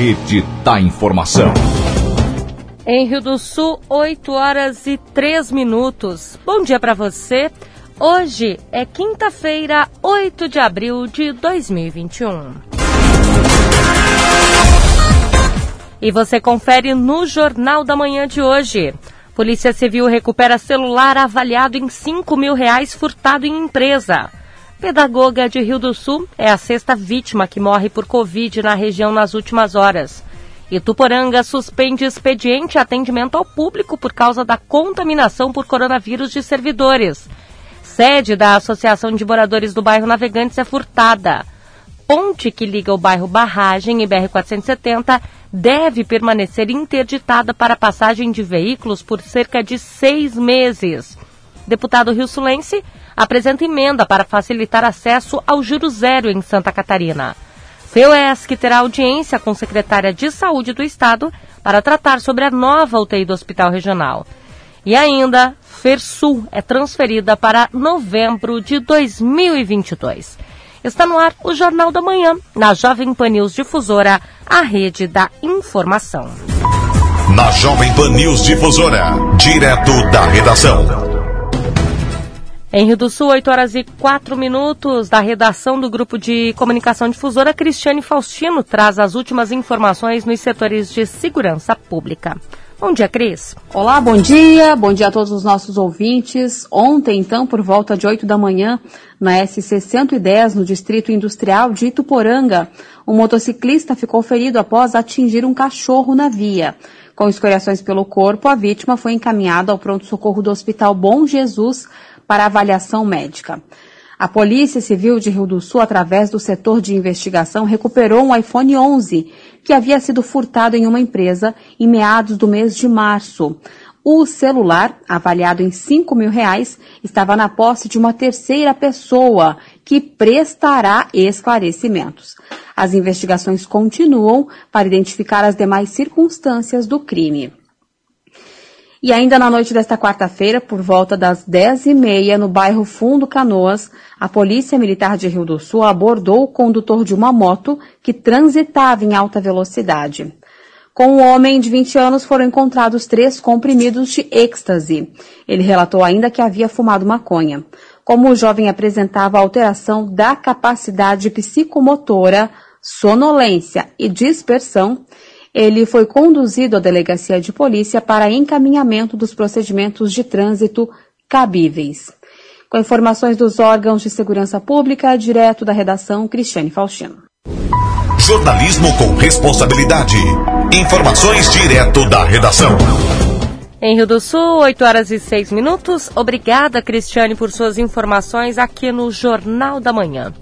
Rede da Informação. Em Rio do Sul, 8 horas e 3 minutos. Bom dia para você. Hoje é quinta-feira, 8 de abril de 2021. E você confere no Jornal da Manhã de hoje. Polícia Civil recupera celular avaliado em 5 mil reais furtado em empresa. Pedagoga de Rio do Sul é a sexta vítima que morre por Covid na região nas últimas horas. Ituporanga suspende expediente atendimento ao público por causa da contaminação por coronavírus de servidores. Sede da Associação de Moradores do Bairro Navegantes é furtada. Ponte que liga o bairro Barragem e BR-470 deve permanecer interditada para passagem de veículos por cerca de seis meses. Deputado Rio Sulense apresenta emenda para facilitar acesso ao juro zero em Santa Catarina. FEUESC terá audiência com secretária de Saúde do Estado para tratar sobre a nova UTI do Hospital Regional. E ainda, FERSUL é transferida para novembro de 2022. Está no ar o Jornal da Manhã, na Jovem Pan News Difusora, a rede da informação. Na Jovem Pan News Difusora, direto da redação. Em Rio do Sul, 8 horas e 4 minutos, da redação do Grupo de Comunicação Difusora, Cristiane Faustino traz as últimas informações nos setores de segurança pública. Bom dia, Cris. Olá, bom dia. Bom dia a todos os nossos ouvintes. Ontem, então, por volta de 8 da manhã, na SC 110, no Distrito Industrial de Ituporanga, um motociclista ficou ferido após atingir um cachorro na via. Com escoriações pelo corpo, a vítima foi encaminhada ao pronto-socorro do Hospital Bom Jesus para avaliação médica. A Polícia Civil de Rio do Sul, através do setor de investigação, recuperou um iPhone 11 que havia sido furtado em uma empresa em meados do mês de março. O celular, avaliado em 5 mil reais, estava na posse de uma terceira pessoa que prestará esclarecimentos. As investigações continuam para identificar as demais circunstâncias do crime. E ainda na noite desta quarta-feira, por volta das 10h30, no bairro Fundo Canoas, a Polícia Militar de Rio do Sul abordou o condutor de uma moto que transitava em alta velocidade. Com o homem de 20 anos foram encontrados três comprimidos de êxtase. Ele relatou ainda que havia fumado maconha. Como o jovem apresentava alteração da capacidade psicomotora, sonolência e dispersão, ele foi conduzido à delegacia de polícia para encaminhamento dos procedimentos de trânsito cabíveis. Com informações dos órgãos de segurança pública, direto da redação, Cristiane Faustino. Jornalismo com responsabilidade. Informações direto da redação. Em Rio do Sul, 8 horas e 6 minutos. Obrigada, Cristiane, por suas informações aqui no Jornal da Manhã.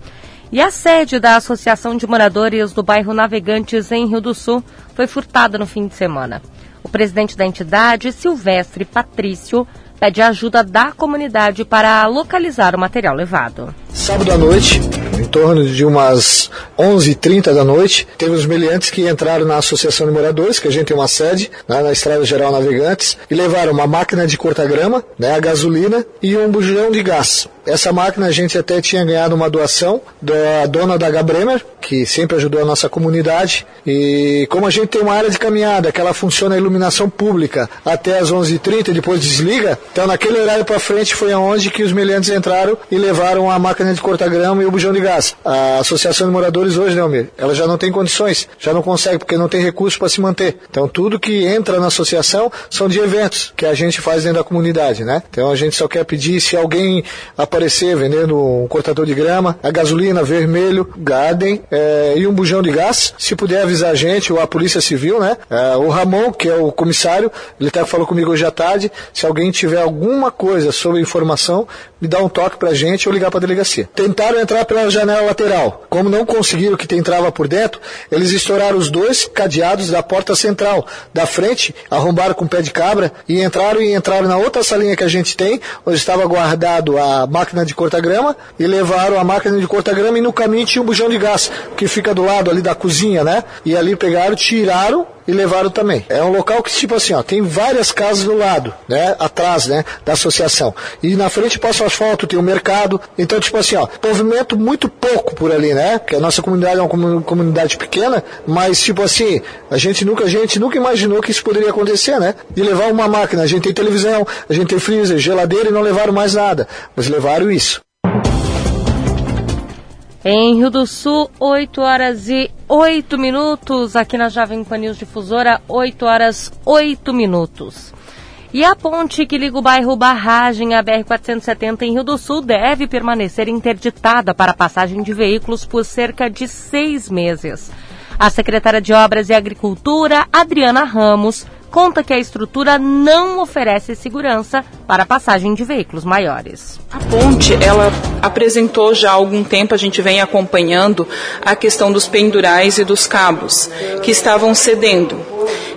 E a sede da Associação de Moradores do bairro Navegantes, em Rio do Sul, foi furtada no fim de semana. O presidente da entidade, Silvestre Patrício, pede ajuda da comunidade para localizar o material levado. Sábado à noite, em torno de umas 11h30 da noite, teve os meliantes que entraram na Associação de Moradores, que a gente tem uma sede né, na Estrada Geral Navegantes, e levaram uma máquina de corta-grama, né, a gasolina e um bujão de gás. Essa máquina a gente até tinha ganhado uma doação da dona da Gabremer, que sempre ajudou a nossa comunidade. E como a gente tem uma área de caminhada, que ela funciona a iluminação pública até as 11h30 e depois desliga, então naquele horário para frente foi aonde que os meliantes entraram e levaram a máquina de cortar grama e o bujão de gás. A Associação de Moradores hoje, né, Almir, ela já não tem condições, já não consegue, porque não tem recurso para se manter. Então tudo que entra na associação são de eventos que a gente faz dentro da comunidade, né? Então a gente só quer pedir se alguém aparecer vendendo um cortador de grama, a gasolina vermelho, Garden é, e um bujão de gás. Se puder avisar a gente, ou a Polícia Civil, né? É, o Ramon, que é o comissário, ele até falou comigo hoje à tarde. Se alguém tiver alguma coisa sobre informação, me dá um toque pra gente ou ligar pra delegacia. Tentaram entrar pela janela lateral. Como não conseguiram que entrava por dentro, eles estouraram os dois cadeados da porta central da frente, arrombaram com o pé de cabra e entraram e entraram na outra salinha que a gente tem, onde estava guardado a máquina de cortar grama e levaram a máquina de cortar grama e no caminho tinha um bujão de gás que fica do lado ali da cozinha, né? E ali pegaram, tiraram e levaram também. É um local que, tipo assim, ó, tem várias casas do lado, né? Atrás, né? Da associação. E na frente passa o asfalto, tem o um mercado. Então, tipo assim, ó, movimento muito pouco por ali, né? Porque a nossa comunidade é uma comunidade pequena, mas, tipo assim, a gente nunca, a gente nunca imaginou que isso poderia acontecer, né? De levar uma máquina. A gente tem televisão, a gente tem freezer, geladeira e não levaram mais nada. Mas levaram isso. Em Rio do Sul, 8 horas e 8 minutos. Aqui na Jovem Pan News Difusora, 8 horas 8 minutos. E a ponte que liga o bairro Barragem à BR-470 em Rio do Sul deve permanecer interditada para passagem de veículos por cerca de seis meses. A secretária de Obras e Agricultura, Adriana Ramos, conta que a estrutura não oferece segurança para a passagem de veículos maiores. A ponte, ela apresentou já há algum tempo, a gente vem acompanhando a questão dos pendurais e dos cabos que estavam cedendo.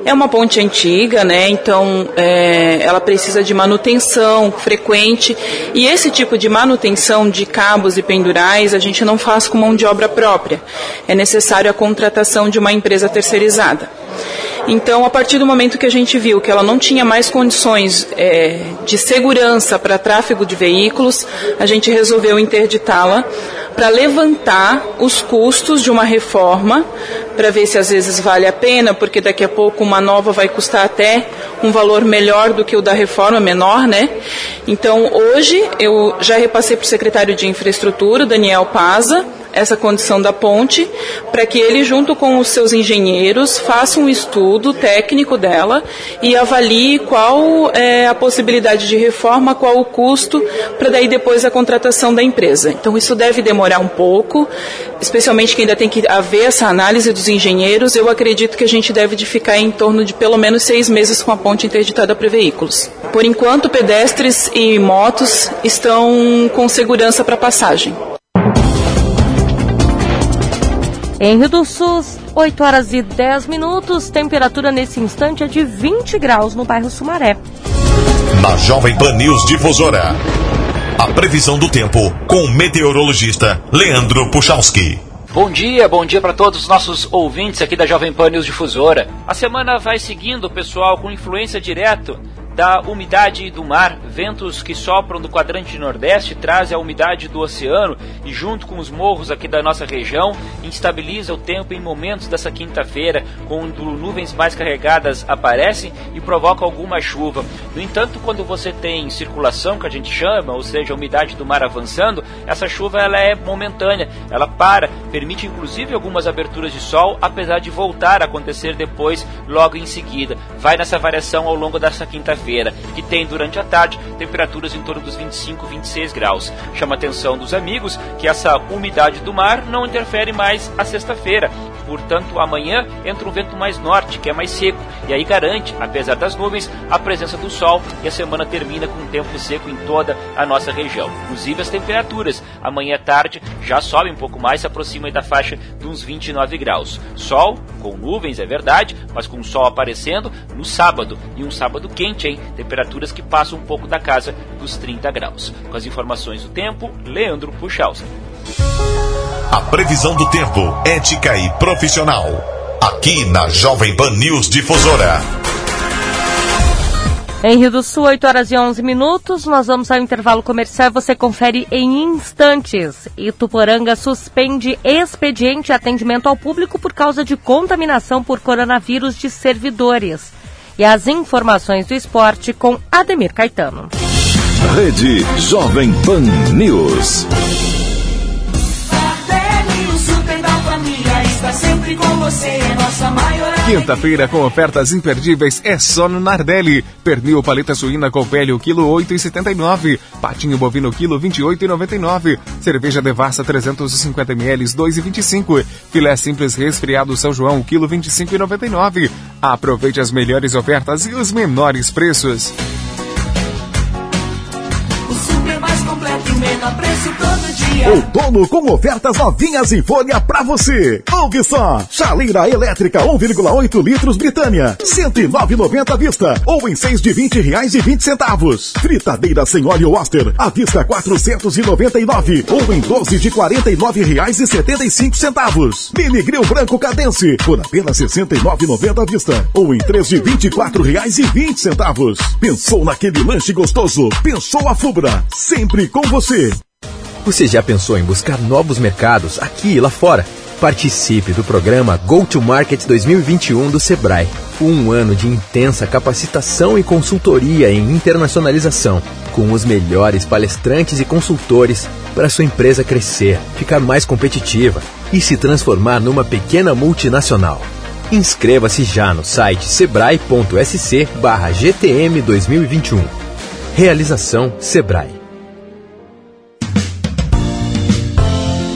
É uma ponte antiga, né? Então é, ela precisa de manutenção frequente e esse tipo de manutenção de cabos e pendurais a gente não faz com mão de obra própria. É necessário a contratação de uma empresa terceirizada. Então, a partir do momento que a gente viu que ela não tinha mais condições é, de segurança para tráfego de veículos, a gente resolveu interditá-la para levantar os custos de uma reforma, para ver se às vezes vale a pena, porque daqui a pouco uma nova vai custar até um valor melhor do que o da reforma, menor, né? Então, hoje eu já repassei para o secretário de Infraestrutura, Daniel Paza, essa condição da ponte, para que ele, junto com os seus engenheiros, faça um estudo técnico dela e avalie qual é a possibilidade de reforma, qual o custo, para daí depois a contratação da empresa. Então isso deve demorar um pouco, especialmente que ainda tem que haver essa análise dos engenheiros. Eu acredito que a gente deve de ficar em torno de pelo menos seis meses com a ponte interditada para veículos. Por enquanto, pedestres e motos estão com segurança para passagem. Em Rio do Sul, 8 horas e 10 minutos, temperatura nesse instante é de 20 graus no bairro Sumaré. Na Jovem Pan News Difusora, a previsão do tempo com o meteorologista Leandro Puchalski. Bom dia, bom dia para todos os nossos ouvintes aqui da Jovem Pan News Difusora. A semana vai seguindo, pessoal, com influência direto da umidade do mar, ventos que sopram do quadrante nordeste trazem a umidade do oceano e junto com os morros aqui da nossa região instabiliza o tempo em momentos dessa quinta-feira, quando nuvens mais carregadas aparecem e provocam alguma chuva. No entanto, quando você tem circulação, que a gente chama, ou seja, a umidade do mar avançando, essa chuva ela é momentânea, ela para, permite inclusive algumas aberturas de sol, apesar de voltar a acontecer depois, logo em seguida. Vai nessa variação ao longo dessa quinta-feira quinta-feira, que tem durante a tarde temperaturas em torno dos 25, 26 graus. Chama a atenção dos amigos que essa umidade do mar não interfere mais a sexta-feira. Portanto, amanhã entra um vento mais norte, que é mais seco, e aí garante, apesar das nuvens, a presença do sol e a semana termina com um tempo seco em toda a nossa região. Inclusive as temperaturas, amanhã à tarde já sobe um pouco mais, se aproxima da faixa de uns 29 graus. Sol com nuvens, é verdade, mas com o sol aparecendo no sábado, e um sábado quente, hein? Temperaturas que passam um pouco da casa dos 30 graus. Com as informações do tempo, Leandro Puchalski. A previsão do tempo, ética e profissional. Aqui na Jovem Pan News Difusora. Em Rio do Sul, 8 horas e 11 minutos, nós vamos ao intervalo comercial e você confere em instantes. Ituporanga suspende expediente de atendimento ao público por causa de contaminação por coronavírus de servidores. E as informações do esporte com Ademir Caetano. Rede Jovem Pan News. Você, é nossa Quinta-feira com ofertas imperdíveis é só no Nardelli. Pernil paleta suína com pele, o quilo 8,79. Patinho bovino, quilo 28,99. Cerveja Devassa 350 ml, 2,25. Filé simples resfriado São João, quilo 25,99. Aproveite as melhores ofertas e os menores preços. O super mais completo e menor preço todo Outono com ofertas novinhas em folha pra você. Ouve só. Chaleira elétrica 1,8 litros Britânia. 109,90 à vista. Ou em 6 de 20 reais e 20 centavos. Fritadeira sem óleo Oster. À vista 499. Ou em 12 de 49 reais e 75 centavos. Mini branco Cadence. Por apenas 69,90 à vista. Ou em 3 de 24 reais e 20 centavos. Pensou naquele lanche gostoso? Pensou a Fubra. Sempre com você. Você já pensou em buscar novos mercados aqui e lá fora? Participe do programa Go to Market 2021 do Sebrae. Um ano de intensa capacitação e consultoria em internacionalização, com os melhores palestrantes e consultores para sua empresa crescer, ficar mais competitiva e se transformar numa pequena multinacional. Inscreva-se já no site sebrae.sc/gtm 2021. Realização Sebrae.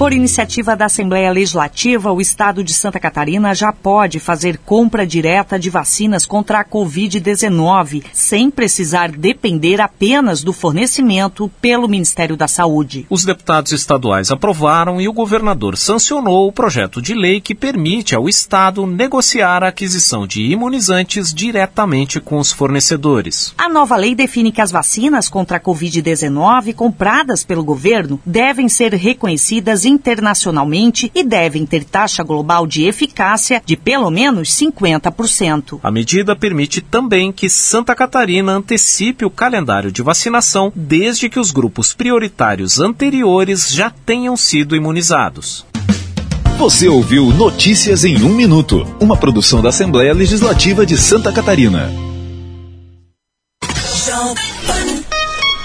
Por iniciativa da Assembleia Legislativa, o Estado de Santa Catarina já pode fazer compra direta de vacinas contra a Covid-19, sem precisar depender apenas do fornecimento pelo Ministério da Saúde. Os deputados estaduais aprovaram e o governador sancionou o projeto de lei que permite ao Estado negociar a aquisição de imunizantes diretamente com os fornecedores. A nova lei define que as vacinas contra a Covid-19 compradas pelo governo devem ser reconhecidas internacionalmente e devem ter taxa global de eficácia de pelo menos 50%. A medida permite também que Santa Catarina antecipe o calendário de vacinação desde que os grupos prioritários anteriores já tenham sido imunizados. Você ouviu Notícias em um Minuto, uma produção da Assembleia Legislativa de Santa Catarina.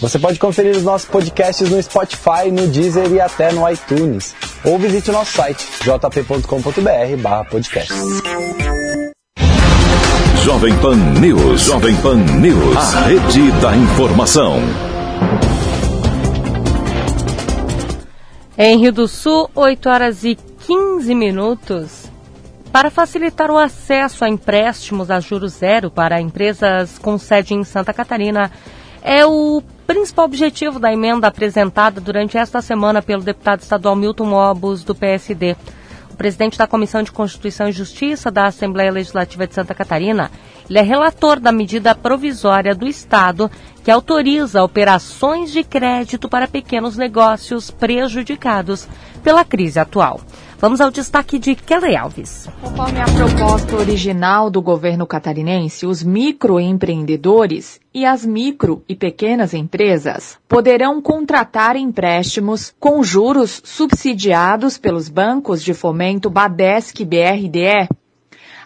Você pode conferir os nossos podcasts no Spotify, no Deezer e até no iTunes. Ou visite o nosso site jp.com.br podcast. Jovem Pan News. Jovem Pan News. A rede da informação. Em Rio do Sul, 8 horas e 15 minutos. Para facilitar o acesso a empréstimos a juros zero para empresas com sede em Santa Catarina, é o principal objetivo da emenda apresentada durante esta semana pelo deputado estadual Milton Mobos, do PSD. O presidente da Comissão de Constituição e Justiça da Assembleia Legislativa de Santa Catarina, ele é relator da medida provisória do Estado que autoriza operações de crédito para pequenos negócios prejudicados pela crise atual. Vamos ao destaque de Kelly Alves. Conforme a proposta original do governo catarinense, os microempreendedores e as micro e pequenas empresas poderão contratar empréstimos com juros subsidiados pelos bancos de fomento Badesc BRDE.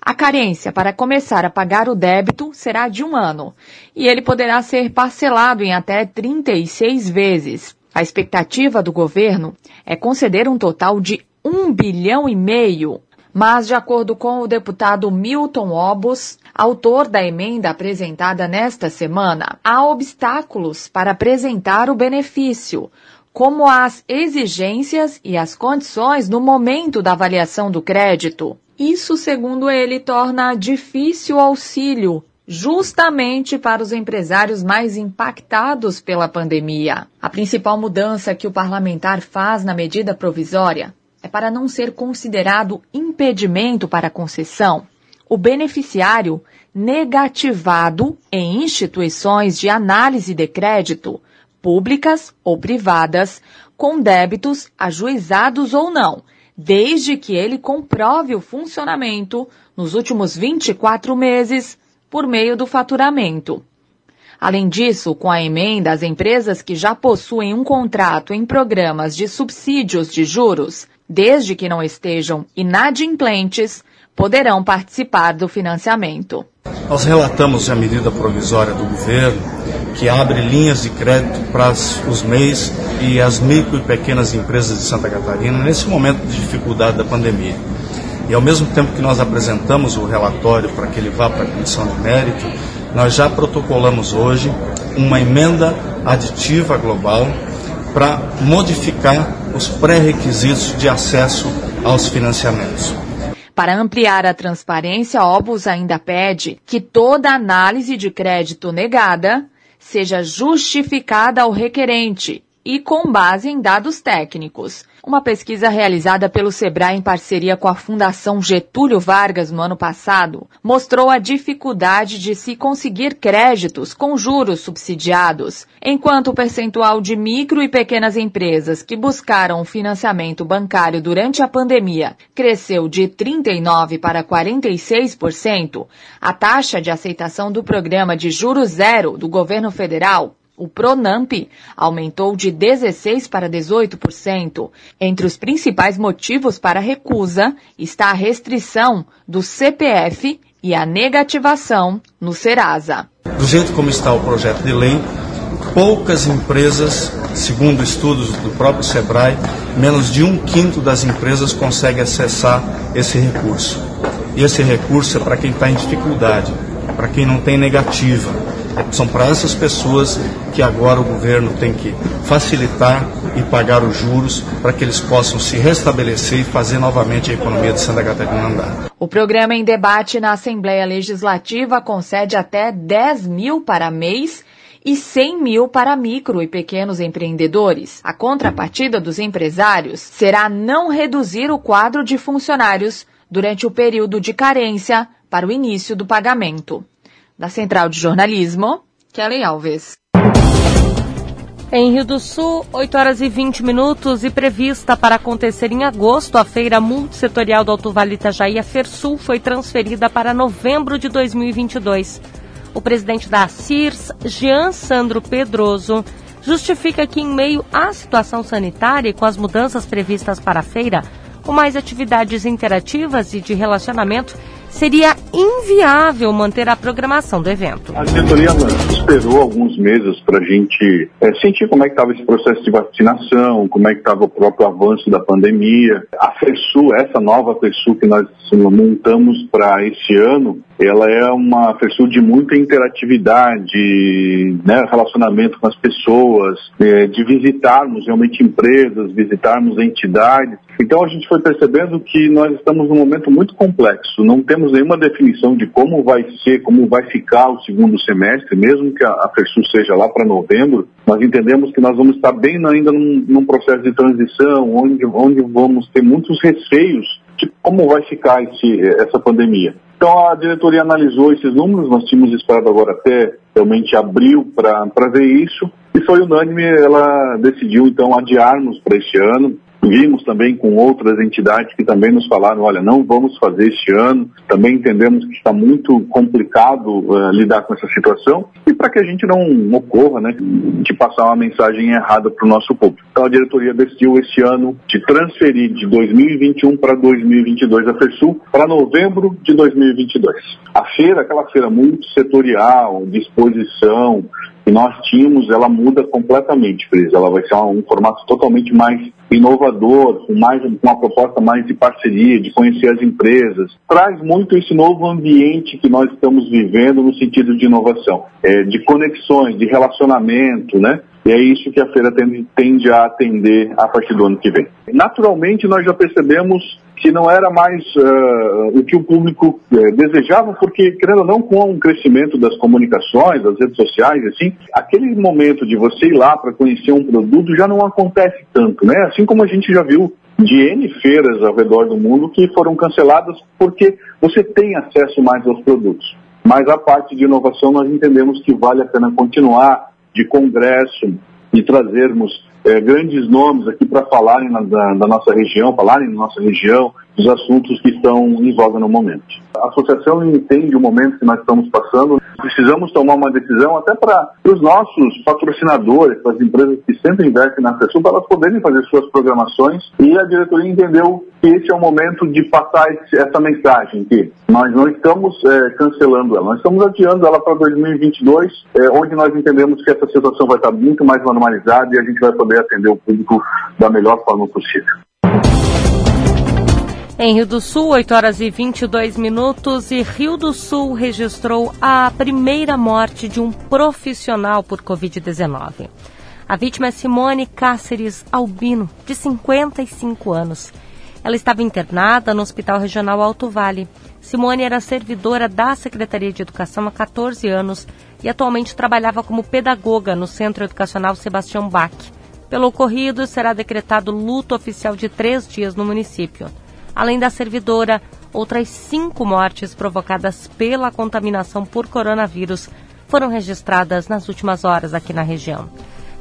A carência para começar a pagar o débito será de um ano e ele poderá ser parcelado em até 36 vezes. A expectativa do governo é conceder um total de um bilhão e meio. Mas, de acordo com o deputado Milton Obos, autor da emenda apresentada nesta semana, há obstáculos para apresentar o benefício, como as exigências e as condições no momento da avaliação do crédito. Isso, segundo ele, torna difícil o auxílio justamente para os empresários mais impactados pela pandemia. A principal mudança que o parlamentar faz na medida provisória é para não ser considerado impedimento para a concessão o beneficiário negativado em instituições de análise de crédito, públicas ou privadas, com débitos ajuizados ou não, desde que ele comprove o funcionamento nos últimos 24 meses por meio do faturamento. Além disso, com a emenda, as empresas que já possuem um contrato em programas de subsídios de juros desde que não estejam inadimplentes, poderão participar do financiamento. Nós relatamos a medida provisória do governo que abre linhas de crédito para os MEIs e as micro e pequenas empresas de Santa Catarina nesse momento de dificuldade da pandemia. E ao mesmo tempo que nós apresentamos o relatório para que ele vá para a comissão de mérito, nós já protocolamos hoje uma emenda aditiva global para modificar os pré-requisitos de acesso aos financiamentos. Para ampliar a transparência, a Obus ainda pede que toda análise de crédito negada seja justificada ao requerente e com base em dados técnicos. Uma pesquisa realizada pelo Sebrae em parceria com a Fundação Getúlio Vargas no ano passado mostrou a dificuldade de se conseguir créditos com juros subsidiados, enquanto o percentual de micro e pequenas empresas que buscaram financiamento bancário durante a pandemia cresceu de 39 para 46%, a taxa de aceitação do programa de juros zero do governo federal o Pronamp aumentou de 16% para 18%. Entre os principais motivos para a recusa está a restrição do CPF e a negativação no Serasa. Do jeito como está o projeto de lei, poucas empresas, segundo estudos do próprio Sebrae, menos de um quinto das empresas consegue acessar esse recurso. E esse recurso é para quem está em dificuldade, para quem não tem negativa são para essas pessoas que agora o governo tem que facilitar e pagar os juros para que eles possam se restabelecer e fazer novamente a economia de Santa Catarina andar. O programa em debate na Assembleia Legislativa concede até 10 mil para mês e 100 mil para micro e pequenos empreendedores. A contrapartida dos empresários será não reduzir o quadro de funcionários durante o período de carência para o início do pagamento. Da Central de Jornalismo, Kelly Alves. Em Rio do Sul, 8 horas e 20 minutos e prevista para acontecer em agosto, a feira multissetorial do Alto Vale Itajaí, a FERSUL, foi transferida para novembro de 2022. O presidente da CIRS, Jean Sandro Pedroso, justifica que, em meio à situação sanitária e com as mudanças previstas para a feira, com mais atividades interativas e de relacionamento, seria inviável manter a programação do evento. A diretoria esperou alguns meses para a gente é, sentir como é que estava esse processo de vacinação, como é que estava o próprio avanço da pandemia. A FESU, essa nova FESU que nós montamos para esse ano, ela é uma FESU de muita interatividade, né, relacionamento com as pessoas, é, de visitarmos realmente empresas, visitarmos entidades. Então a gente foi percebendo que nós estamos num momento muito complexo, não temos nenhuma definição de como vai ser, como vai ficar o segundo semestre, mesmo que a, a seja lá para novembro, nós entendemos que nós vamos estar bem ainda num, num processo de transição, onde, onde vamos ter muitos receios de como vai ficar esse, essa pandemia. Então a diretoria analisou esses números, nós tínhamos esperado agora até realmente abril para ver isso, e foi unânime, ela decidiu então adiarmos para este ano, Vimos também com outras entidades que também nos falaram, olha, não vamos fazer este ano. Também entendemos que está muito complicado uh, lidar com essa situação e para que a gente não ocorra, né, de passar uma mensagem errada para o nosso público. Então a diretoria decidiu este ano de transferir de 2021 para 2022 a FESUL para novembro de 2022. A feira, aquela feira multissetorial, de exposição, que nós tínhamos, ela muda completamente, Cris. Ela vai ser um, um formato totalmente mais inovador, com, mais, uma proposta mais de parceria, de conhecer as empresas. Traz muito esse novo ambiente que nós estamos vivendo no sentido de inovação, é, de conexões, de relacionamento, né? E é isso que a feira tende, tende a atender a partir do ano que vem. Naturalmente, nós já percebemos que não era mais uh, o que o público uh, desejava, porque, querendo ou não, com o crescimento das comunicações, das redes sociais, assim, aquele momento de você ir lá para conhecer um produto já não acontece tanto, né? Assim como a gente já viu de N feiras ao redor do mundo que foram canceladas porque você tem acesso mais aos produtos. Mas a parte de inovação nós entendemos que vale a pena continuar, de congresso, de trazermos é, grandes nomes aqui para falarem na, da, da, nossa região, falarem na nossa região, dos assuntos que estão em voga no momento. A associação entende o momento que nós estamos passando. Precisamos tomar uma decisão até para os nossos patrocinadores, para as empresas que sempre investem na FESUL, para elas poderem fazer suas programações. E a diretoria entendeu que esse é o momento de passar esse, essa mensagem, que nós não estamos é, cancelando ela, nós estamos adiando ela para 2022, é, onde nós entendemos que essa situação vai estar muito mais normalizada e a gente vai poder atender o público da melhor forma possível. Em Rio do Sul, 8 horas e 22 minutos, e Rio do Sul registrou a primeira morte de um profissional por Covid-19. A vítima é Simone Cáceres Albino, de 55 anos. Ela estava internada no Hospital Regional Alto Vale. Simone era servidora da Secretaria de Educação há 14 anos e atualmente trabalhava como pedagoga no Centro Educacional Sebastião Bach. Pelo ocorrido, será decretado luto oficial de três dias no município. Além da servidora, outras cinco mortes provocadas pela contaminação por coronavírus foram registradas nas últimas horas aqui na região.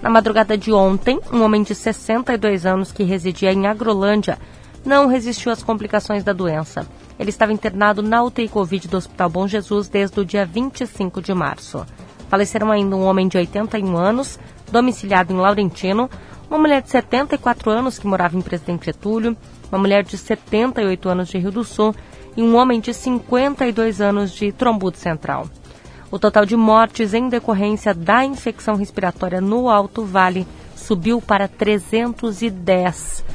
Na madrugada de ontem, um homem de 62 anos que residia em Agrolândia não resistiu às complicações da doença. Ele estava internado na UTI Covid do Hospital Bom Jesus desde o dia 25 de março. Faleceram ainda um homem de 81 anos, domiciliado em Laurentino, uma mulher de 74 anos que morava em Presidente Getúlio, uma mulher de 78 anos de Rio do Sul e um homem de 52 anos de Trombudo Central. O total de mortes em decorrência da infecção respiratória no Alto Vale subiu para 310.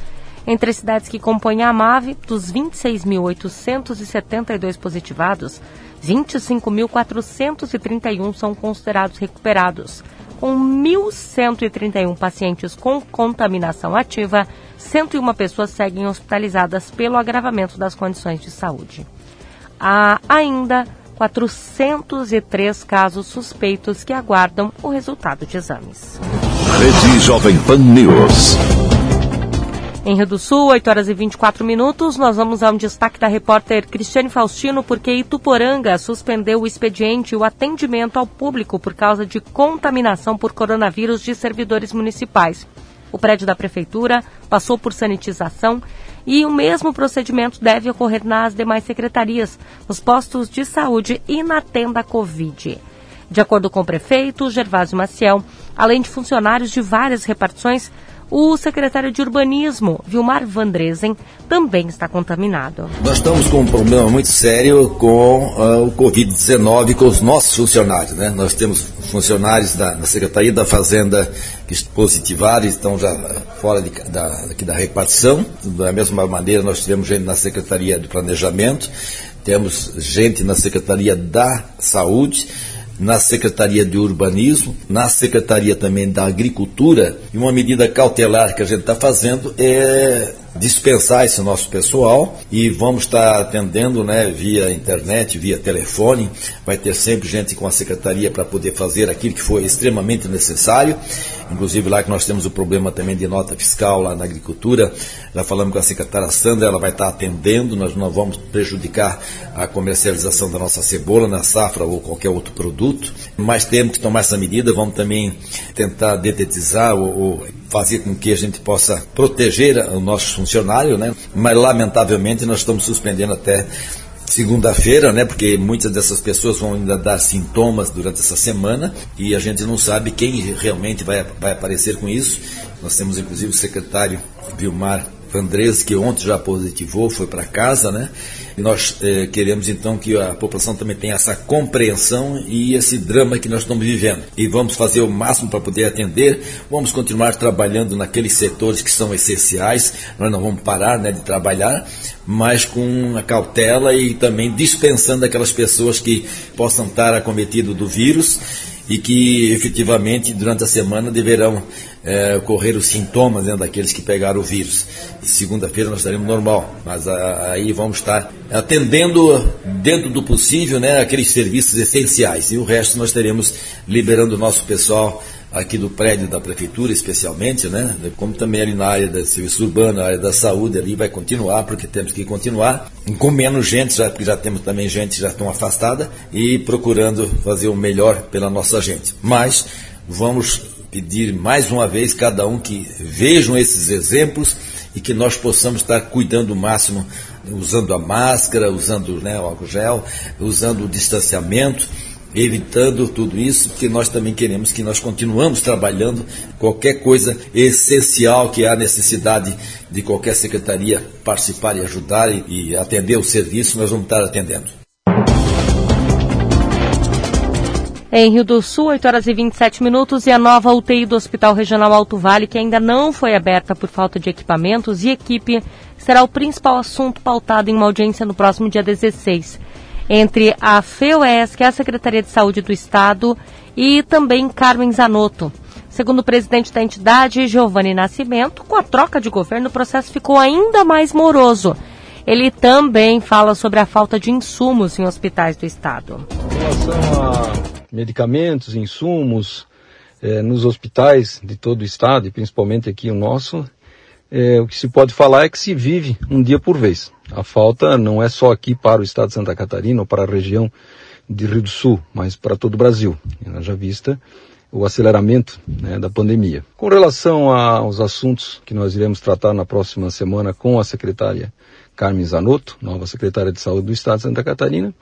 Entre as cidades que compõem a MAVE, dos 26.872 positivados, 25.431 são considerados recuperados. Com 1.131 pacientes com contaminação ativa, 101 pessoas seguem hospitalizadas pelo agravamento das condições de saúde. Há ainda 403 casos suspeitos que aguardam o resultado de exames. Rede Jovem Pan News. Em Rio do Sul, 8 horas e 24 minutos, nós vamos a um destaque da repórter Cristiane Faustino, porque Ituporanga suspendeu o expediente e o atendimento ao público por causa de contaminação por coronavírus de servidores municipais. O prédio da prefeitura passou por sanitização e o mesmo procedimento deve ocorrer nas demais secretarias, nos postos de saúde e na tenda Covid. De acordo com o prefeito Gervásio Maciel, além de funcionários de várias repartições, o secretário de Urbanismo, Vilmar Vandresen, também está contaminado. Nós estamos com um problema muito sério com uh, o Covid-19 com os nossos funcionários. Né? Nós temos funcionários da, da Secretaria da Fazenda que positivaram estão já fora de, da, aqui da repartição. Da mesma maneira, nós tivemos gente na Secretaria de Planejamento, temos gente na Secretaria da Saúde na Secretaria de Urbanismo, na Secretaria também da Agricultura, e uma medida cautelar que a gente está fazendo é dispensar esse nosso pessoal e vamos estar atendendo né, via internet, via telefone. Vai ter sempre gente com a secretaria para poder fazer aquilo que for extremamente necessário. Inclusive lá que nós temos o problema também de nota fiscal lá na agricultura. Já falamos com a secretária Sandra, ela vai estar atendendo, nós não vamos prejudicar a comercialização da nossa cebola na safra ou qualquer outro produto. Mas temos que tomar essa medida, vamos também tentar detetizar ou, ou fazer com que a gente possa proteger o nosso funcionário, né? Mas lamentavelmente nós estamos suspendendo até segunda-feira, né? Porque muitas dessas pessoas vão ainda dar sintomas durante essa semana e a gente não sabe quem realmente vai, vai aparecer com isso. Nós temos inclusive o secretário Vilmar Andrés, que ontem já positivou, foi para casa, né? E nós eh, queremos então que a população também tenha essa compreensão e esse drama que nós estamos vivendo. E vamos fazer o máximo para poder atender, vamos continuar trabalhando naqueles setores que são essenciais, nós não vamos parar né, de trabalhar, mas com a cautela e também dispensando aquelas pessoas que possam estar acometidas do vírus e que efetivamente durante a semana deverão é, ocorrer os sintomas né, daqueles que pegaram o vírus. Segunda-feira nós estaremos normal, mas a, aí vamos estar atendendo dentro do possível né, aqueles serviços essenciais e o resto nós teremos liberando o nosso pessoal aqui do prédio da prefeitura, especialmente, né? Como também ali na área da serviço urbano, área da saúde, ali vai continuar, porque temos que continuar, com menos gente, já, porque já temos também gente já estão afastada, e procurando fazer o melhor pela nossa gente. Mas vamos pedir mais uma vez cada um que vejam esses exemplos e que nós possamos estar cuidando o máximo usando a máscara, usando né, o álcool gel, usando o distanciamento evitando tudo isso, porque nós também queremos que nós continuamos trabalhando qualquer coisa essencial que há necessidade de qualquer secretaria participar e ajudar e, atender o serviço, nós vamos estar atendendo. Em Rio do Sul, 8 horas e 27 minutos, e a nova UTI do Hospital Regional Alto Vale, que ainda não foi aberta por falta de equipamentos e equipe, será o principal assunto pautado em uma audiência no próximo dia 16 entre a FEUES, que é a Secretaria de Saúde do Estado, e também Carmen Zanotto. Segundo o presidente da entidade, Giovanni Nascimento, com a troca de governo, o processo ficou ainda mais moroso. Ele também fala sobre a falta de insumos em hospitais do Estado. Em relação a medicamentos, insumos, eh, nos hospitais de todo o Estado, e principalmente aqui o nosso, eh, o que se pode falar é que se vive um dia por vez. A falta não é só aqui para o estado de Santa Catarina ou para a região de Rio do Sul, mas para todo o Brasil, já vista o aceleramento né, da pandemia. Com relação aos assuntos que nós iremos tratar na próxima semana com a secretária Carmen Zanotto, nova secretária de Saúde do Estado de Santa Catarina,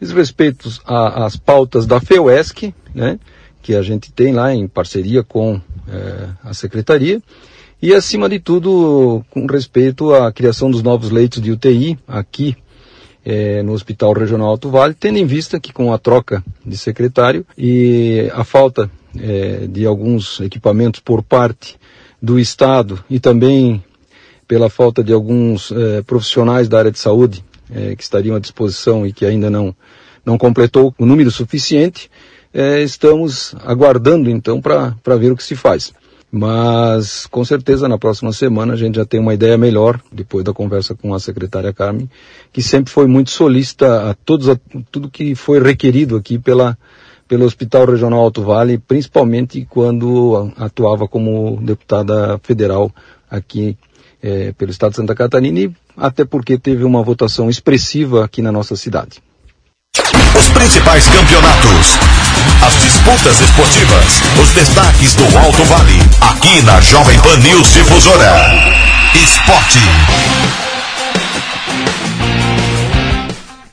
diz respeito às pautas da FEUESC, né, que a gente tem lá em parceria com é, a secretaria, e, acima de tudo, com respeito à criação dos novos leitos de UTI aqui é, no Hospital Regional Alto Vale, tendo em vista que com a troca de secretário e a falta é, de alguns equipamentos por parte do Estado e também pela falta de alguns é, profissionais da área de saúde que estariam à disposição e que ainda não, não completou o número suficiente, estamos aguardando então para ver o que se faz. Mas com certeza na próxima semana a gente já tem uma ideia melhor, depois da conversa com a secretária Carmen, que sempre foi muito solista a todos a, tudo que foi requerido aqui pela pelo Hospital Regional Alto Vale, principalmente quando atuava como deputada federal aqui é, pelo Estado de Santa Catarina e até porque teve uma votação expressiva aqui na nossa cidade. Os principais campeonatos, as disputas esportivas, os destaques do Alto Vale, aqui na Jovem Pan News Difusora. Esporte.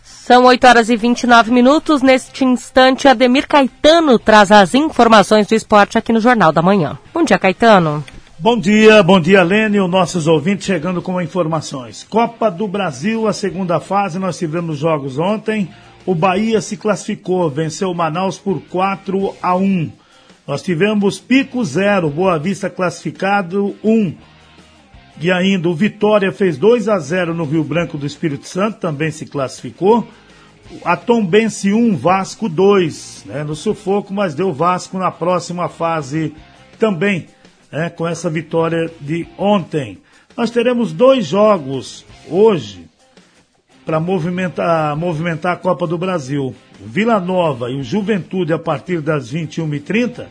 São 8 horas e 29 minutos. Neste instante, Ademir Caetano traz as informações do esporte aqui no Jornal da Manhã. Bom dia, Caetano. Bom dia, bom dia, Lênio, nossos ouvintes chegando com informações. Copa do Brasil, a segunda fase, nós tivemos jogos ontem. O Bahia se classificou, venceu o Manaus por 4 a 1. Nós tivemos Pico 0, Boa Vista classificado 1. E ainda o Vitória fez 2 a 0 no Rio Branco do Espírito Santo, também se classificou. A Tombense 1, Vasco 2, né, no sufoco, mas deu Vasco na próxima fase também, né, com essa vitória de ontem. Nós teremos dois jogos hoje para movimentar, movimentar a Copa do Brasil. Vila Nova e o Juventude a partir das 21h30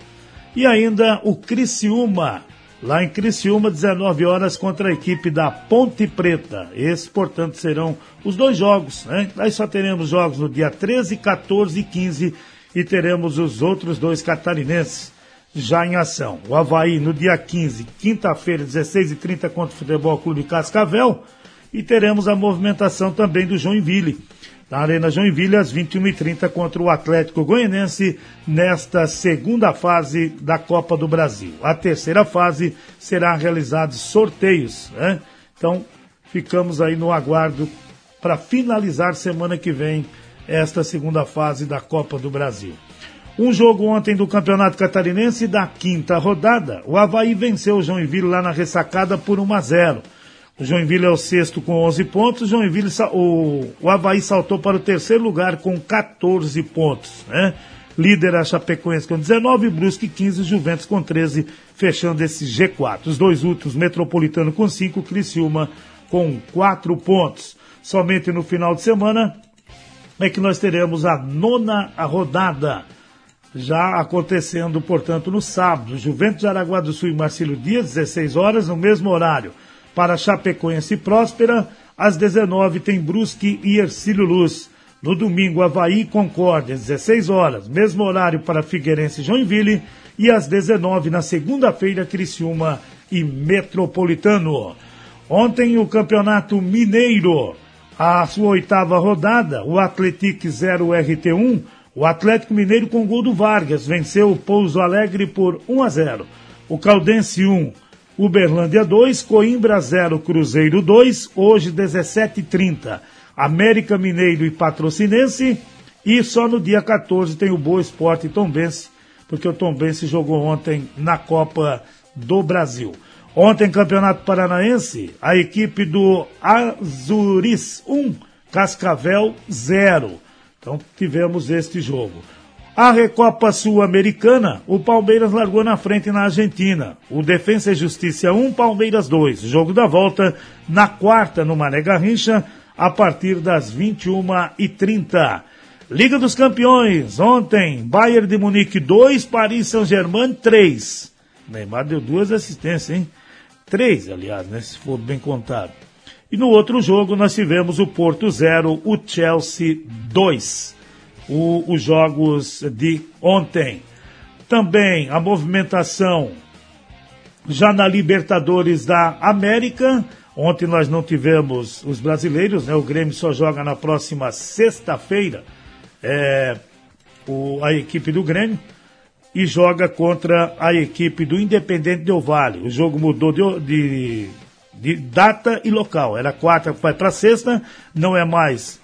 e ainda o Criciúma, lá em Criciúma, 19 horas contra a equipe da Ponte Preta. Esses, portanto, serão os dois jogos, né? Aí só teremos jogos no dia 13, 14 e 15 e teremos os outros dois catarinenses já em ação. O Havaí no dia 15, quinta-feira, 16h30 contra o Futebol Clube Cascavel e teremos a movimentação também do Joinville. Na Arena Joinville, às 21h30, contra o Atlético Goianense, nesta segunda fase da Copa do Brasil. A terceira fase será realizados sorteios, né? Então, ficamos aí no aguardo para finalizar semana que vem esta segunda fase da Copa do Brasil. Um jogo ontem do Campeonato Catarinense da quinta rodada. O Havaí venceu o Joinville lá na ressacada por 1 a 0. Joinville é o sexto com 11 pontos. Joinville, o, o Havaí saltou para o terceiro lugar com 14 pontos, né? Líder a Chapecoense com 19, Brusque 15, Juventus com 13, fechando esse G4. Os dois últimos, Metropolitano com 5, Criciúma com 4 pontos. Somente no final de semana é que nós teremos a nona rodada já acontecendo, portanto, no sábado. Juventus de Araguá do Sul e Marcílio Dias, 16 horas, no mesmo horário para Chapecoense e Próspera. Às 19 tem Brusque e Ercílio Luz. No domingo, Havaí e Concórdia, às 16 horas, mesmo horário para Figueirense e Joinville. E às 19, na segunda-feira, Criciúma e Metropolitano. Ontem, o Campeonato Mineiro. a sua oitava rodada, o Atletic 0 RT1, o Atlético Mineiro com gol do Vargas venceu o Pouso Alegre por 1 a 0. O Caldense 1, Uberlândia 2, Coimbra 0, Cruzeiro 2, hoje 17h30. América Mineiro e Patrocinense. E só no dia 14 tem o Boa Esporte Tombense, porque o Tombense jogou ontem na Copa do Brasil. Ontem, Campeonato Paranaense, a equipe do Azuris 1, Cascavel 0. Então tivemos este jogo. A Recopa Sul-Americana, o Palmeiras largou na frente na Argentina. O Defensa e Justiça 1, Palmeiras 2. Jogo da volta na quarta no Mané Garrincha, a partir das 21h30. Liga dos Campeões, ontem, Bayern de Munique 2, Paris Saint-Germain 3. Neymar deu duas assistências, hein? Três, aliás, né, se for bem contado. E no outro jogo nós tivemos o Porto 0, o Chelsea 2. Os jogos de ontem. Também a movimentação já na Libertadores da América. Ontem nós não tivemos os brasileiros, né? O Grêmio só joga na próxima sexta-feira. É, o, a equipe do Grêmio e joga contra a equipe do Independente Del Vale. O jogo mudou de, de, de data e local. Era quarta, vai para sexta, não é mais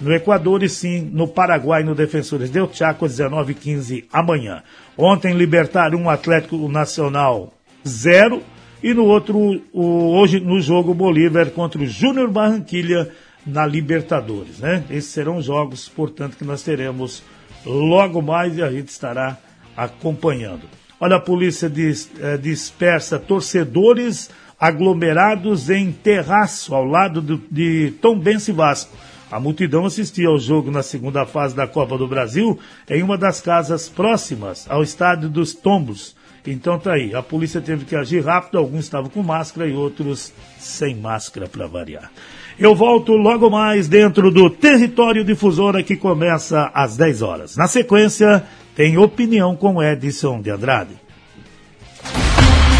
no Equador e sim no Paraguai, no Defensores Del Chaco, 19 15 amanhã. Ontem, Libertar um Atlético Nacional 0 e no outro, o, hoje no jogo Bolívar contra o Júnior Barranquilha na Libertadores, né? Esses serão jogos, portanto, que nós teremos logo mais e a gente estará acompanhando. Olha, a polícia dis, eh, dispersa torcedores aglomerados em terraço ao lado do, de Tom Vasco. A multidão assistia ao jogo na segunda fase da Copa do Brasil em uma das casas próximas ao estádio dos Tombos. Então tá aí, a polícia teve que agir rápido, alguns estavam com máscara e outros sem máscara para variar. Eu volto logo mais dentro do Território Difusora que começa às 10 horas. Na sequência, tem opinião com Edson de Andrade.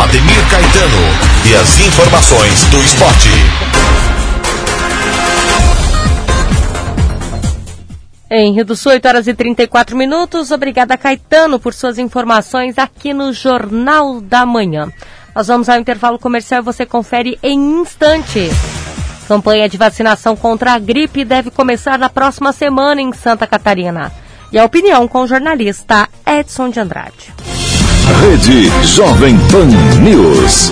Ademir Caetano e as informações do esporte. Em Rio do Sul, 8 horas e 34 minutos. Obrigada, Caetano, por suas informações aqui no Jornal da Manhã. Nós vamos ao intervalo comercial e você confere em instantes. Campanha de vacinação contra a gripe deve começar na próxima semana em Santa Catarina. E a opinião com o jornalista Edson de Andrade. Rede Jovem Pan News.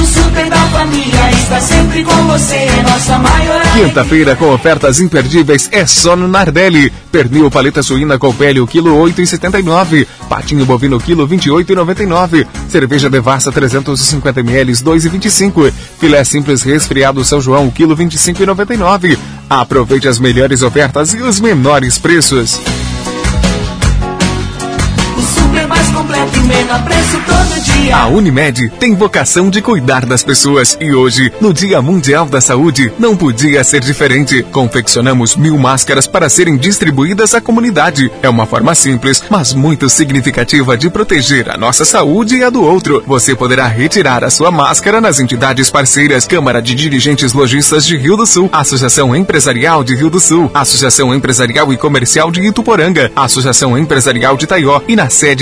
O super da família está sempre com você, nossa maior. Quinta-feira com ofertas imperdíveis é só no Nardelli. Pernil paleta suína com pele o quilo 8,79. Patinho bovino quilo 28,99. Cerveja Devassa 350 ml 2,25. Filé simples resfriado São João quilo 25,99. Aproveite as melhores ofertas e os menores preços. Super mais completo e menor preço todo dia. A Unimed tem vocação de cuidar das pessoas e hoje, no Dia Mundial da Saúde, não podia ser diferente. Confeccionamos mil máscaras para serem distribuídas à comunidade. É uma forma simples, mas muito significativa de proteger a nossa saúde e a do outro. Você poderá retirar a sua máscara nas entidades parceiras Câmara de Dirigentes Lojistas de Rio do Sul, Associação Empresarial de Rio do Sul, Associação Empresarial e Comercial de Ituporanga, Associação Empresarial de Taió e na sede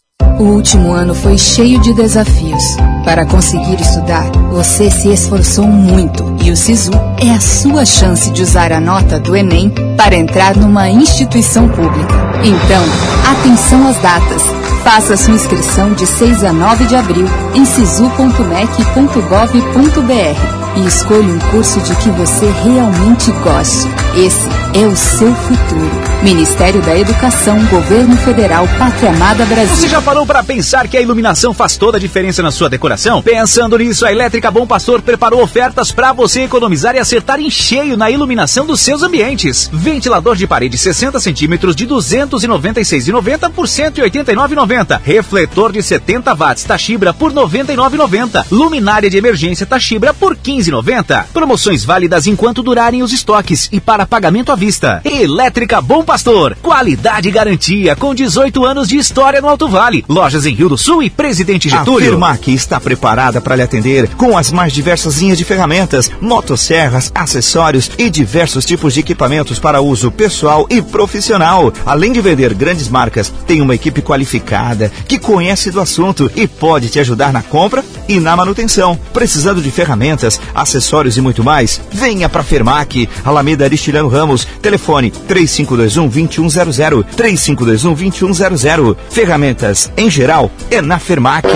O último ano foi cheio de desafios. Para conseguir estudar, você se esforçou muito e o SISU é a sua chance de usar a nota do Enem para entrar numa instituição pública. Então, atenção às datas. Faça sua inscrição de 6 a 9 de abril em sisu.mec.gov.br e escolha um curso de que você realmente goste. Esse é o seu futuro. Ministério da Educação, Governo Federal, Pátria Amada Brasil. Você já parou para pensar que a iluminação faz toda a diferença na sua decoração? Pensando nisso, a Elétrica Bom Pastor preparou ofertas para você economizar e acertar em cheio na iluminação dos seus ambientes. Ventilador de parede 60 centímetros de 296,90 por 189,90. Refletor de 70 watts Tachibra por 99,90. Luminária de emergência Tachibra por 15,90. Promoções válidas enquanto durarem os estoques e para pagamento à vista. Elétrica Bom Pastor. Qualidade e garantia com 18 anos de história no Alto Vale. Lojas em Rio do Sul e Presidente Getúlio. A Firmac está preparada para lhe atender com as mais diversas linhas de ferramentas, motosserras, acessórios e diversos tipos de equipamentos para uso pessoal e profissional. Além de vender grandes marcas, tem uma equipe qualificada que conhece do assunto e pode te ajudar na compra e na manutenção. Precisando de ferramentas, acessórios e muito mais? Venha para a Firmac, Alameda Aristiliano Ramos, telefone 3521 2100 3521 2100. Ferramentas em geral é na Fermac.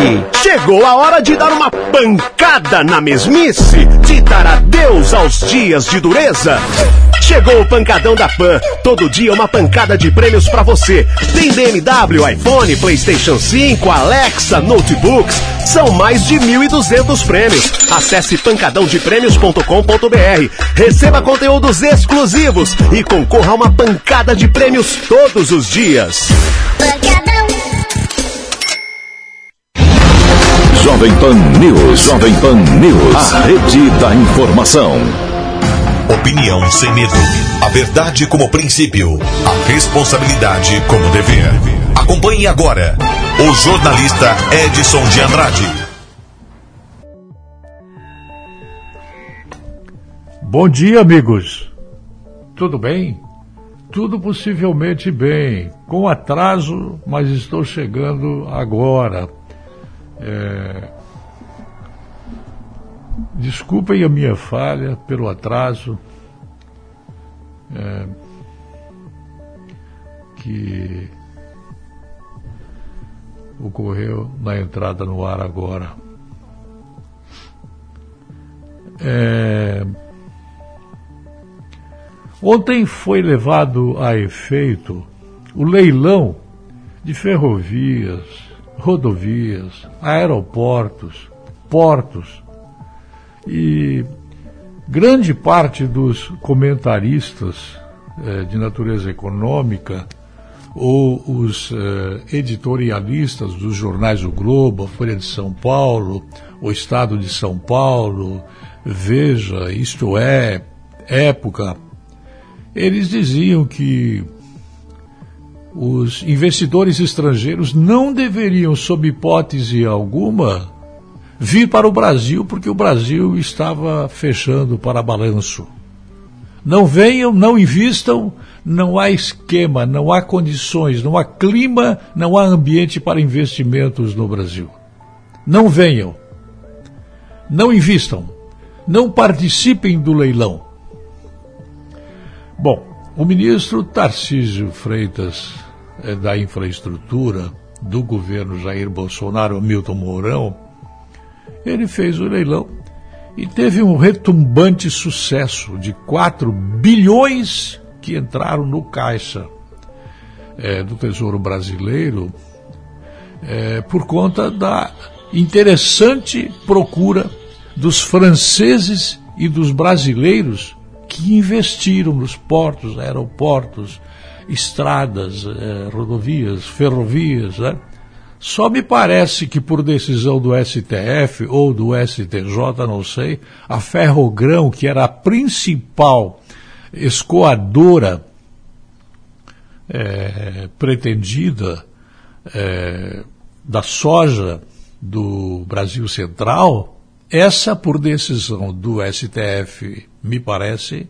Chegou a hora de dar uma pancada na mesmice, de dar adeus aos dias de dureza. Chegou o pancadão da Pan. Todo dia uma pancada de prêmios para você. Tem BMW, iPhone, PlayStation 5, Alexa, notebooks. São mais de 1.200 prêmios. Acesse pancadãodeprêmios.com.br. Receba conteúdos exclusivos e concorra a uma pancada de prêmios todos os dias. Jovem Pan News. Jovem Pan News. A rede da informação. Opinião sem medo. A verdade como princípio. A responsabilidade como dever. Acompanhe agora o jornalista Edson de Andrade. Bom dia, amigos. Tudo bem? Tudo possivelmente bem. Com atraso, mas estou chegando agora. É... Desculpem a minha falha pelo atraso. É... Que ocorreu na entrada no ar agora. É... Ontem foi levado a efeito o leilão de ferrovias, rodovias, aeroportos, portos e grande parte dos comentaristas eh, de natureza econômica ou os eh, editorialistas dos jornais O Globo, a Folha de São Paulo, o Estado de São Paulo, Veja, Isto É, Época, eles diziam que os investidores estrangeiros não deveriam, sob hipótese alguma, vir para o Brasil porque o Brasil estava fechando para balanço. Não venham, não invistam, não há esquema, não há condições, não há clima, não há ambiente para investimentos no Brasil. Não venham. Não invistam. Não participem do leilão. Bom, o ministro Tarcísio Freitas é, da Infraestrutura do governo Jair Bolsonaro, Milton Mourão, ele fez o leilão e teve um retumbante sucesso de 4 bilhões que entraram no caixa é, do Tesouro Brasileiro é, por conta da interessante procura dos franceses e dos brasileiros que investiram nos portos, aeroportos, estradas, eh, rodovias, ferrovias. Né? Só me parece que por decisão do STF ou do STJ, não sei, a Ferrogrão, que era a principal escoadora eh, pretendida eh, da soja do Brasil Central, essa, por decisão do STF, me parece,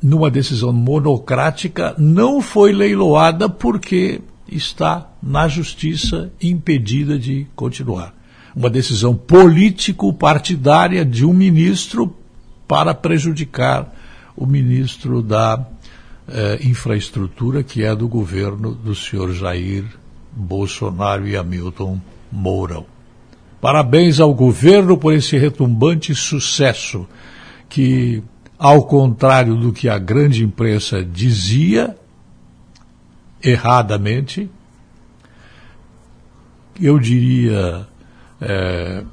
numa decisão monocrática, não foi leiloada porque está na justiça impedida de continuar. Uma decisão político-partidária de um ministro para prejudicar o ministro da eh, Infraestrutura, que é do governo do senhor Jair Bolsonaro e Hamilton Mourão. Parabéns ao governo por esse retumbante sucesso que ao contrário do que a grande imprensa dizia, erradamente, eu diria é,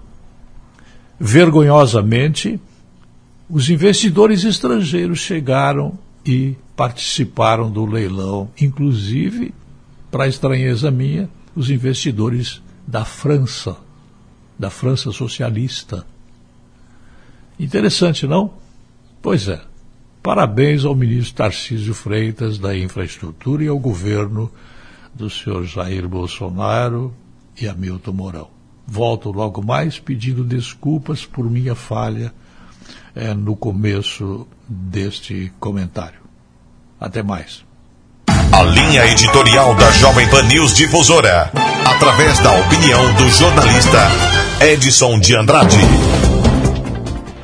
vergonhosamente, os investidores estrangeiros chegaram e participaram do leilão, inclusive, para estranheza minha, os investidores da França, da França socialista. Interessante, não? Pois é. Parabéns ao ministro Tarcísio Freitas da Infraestrutura e ao governo do senhor Jair Bolsonaro e Hamilton Mourão. Volto logo mais pedindo desculpas por minha falha é, no começo deste comentário. Até mais. A linha editorial da Jovem Pan News Difusora, através da opinião do jornalista Edson de Andrade.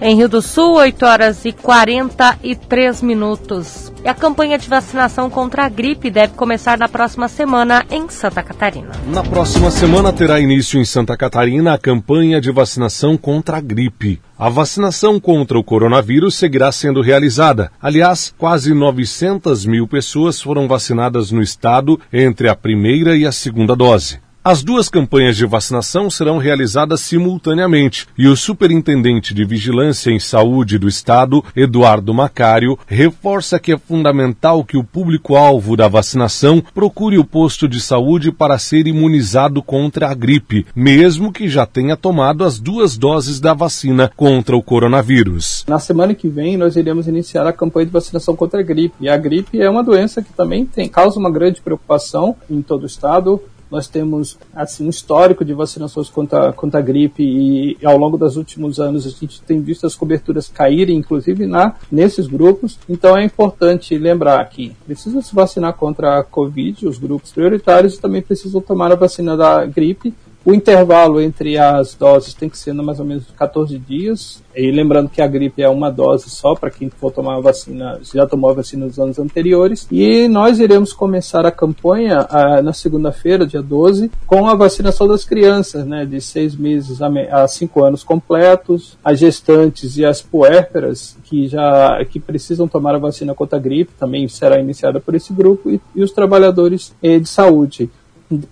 Em Rio do Sul, 8 horas e 43 minutos. E a campanha de vacinação contra a gripe deve começar na próxima semana em Santa Catarina. Na próxima semana terá início em Santa Catarina a campanha de vacinação contra a gripe. A vacinação contra o coronavírus seguirá sendo realizada. Aliás, quase 900 mil pessoas foram vacinadas no estado entre a primeira e a segunda dose. As duas campanhas de vacinação serão realizadas simultaneamente e o Superintendente de Vigilância em Saúde do Estado, Eduardo Macário, reforça que é fundamental que o público-alvo da vacinação procure o posto de saúde para ser imunizado contra a gripe, mesmo que já tenha tomado as duas doses da vacina contra o coronavírus. Na semana que vem, nós iremos iniciar a campanha de vacinação contra a gripe. E a gripe é uma doença que também tem, causa uma grande preocupação em todo o Estado nós temos assim um histórico de vacinações contra, contra a gripe e, e, ao longo dos últimos anos a gente tem visto as coberturas caírem, inclusive na nesses grupos. Então é importante lembrar que precisa se vacinar contra a Covid, os grupos prioritários também precisam tomar a vacina da gripe o intervalo entre as doses tem que ser mais ou menos 14 dias. E lembrando que a gripe é uma dose só para quem for tomar a vacina, já tomou a vacina nos anos anteriores. E nós iremos começar a campanha ah, na segunda-feira, dia 12, com a vacinação das crianças, né, de 6 meses a 5 anos completos, as gestantes e as puérperas que já que precisam tomar a vacina contra a gripe também será iniciada por esse grupo e, e os trabalhadores eh, de saúde.